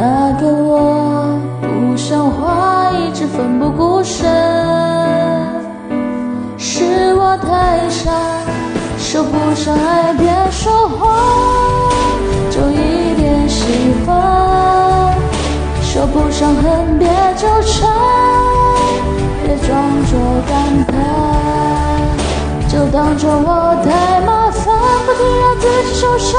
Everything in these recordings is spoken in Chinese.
那个我不像话，一直奋不顾身，是我太傻，说不上爱别说谎，就一点喜欢，说不上恨别纠缠，别装作感叹，就当作我太麻烦，不停让自己受伤，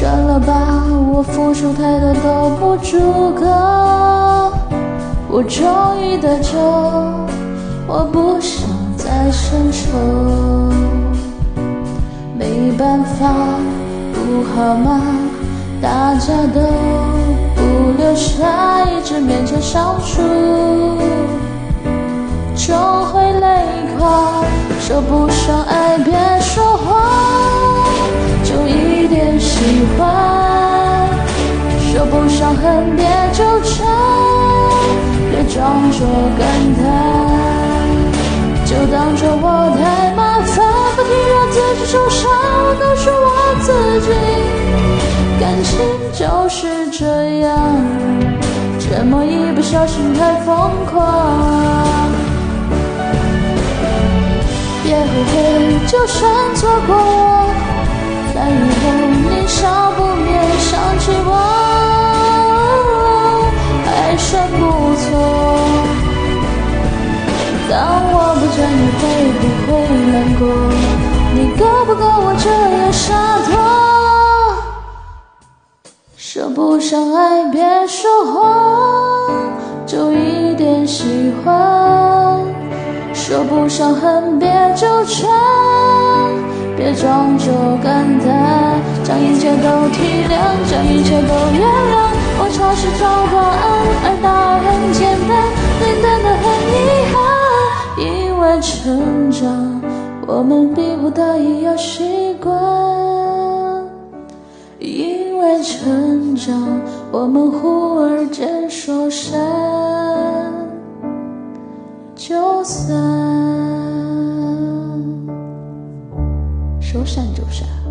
算了吧，我付出太多都不足够。我终于得救，我不想再伸手。没办法，不好吗？大家都不留下，一直勉强相处，终会累垮。说不上爱，别喜欢，说不上恨，别纠缠，别装作感叹，就当作我太麻烦，不停让自己。受伤，我都是我自己。感情就是这样，这么一不小心太疯狂，别后悔，就算错过。在以后少不免想起我，还算不错。当我不在，你会不会难过？你够不够我这样洒脱？说不上爱，别说谎，就一点喜欢；说不上恨，别纠缠。别装作感叹，将一切都体谅，将一切都原谅。我尝试找答案，而答案很简单，简单的很遗憾。因为成长，我们逼不得已要习惯。因为成长，我们忽而间说散就散。说散就散。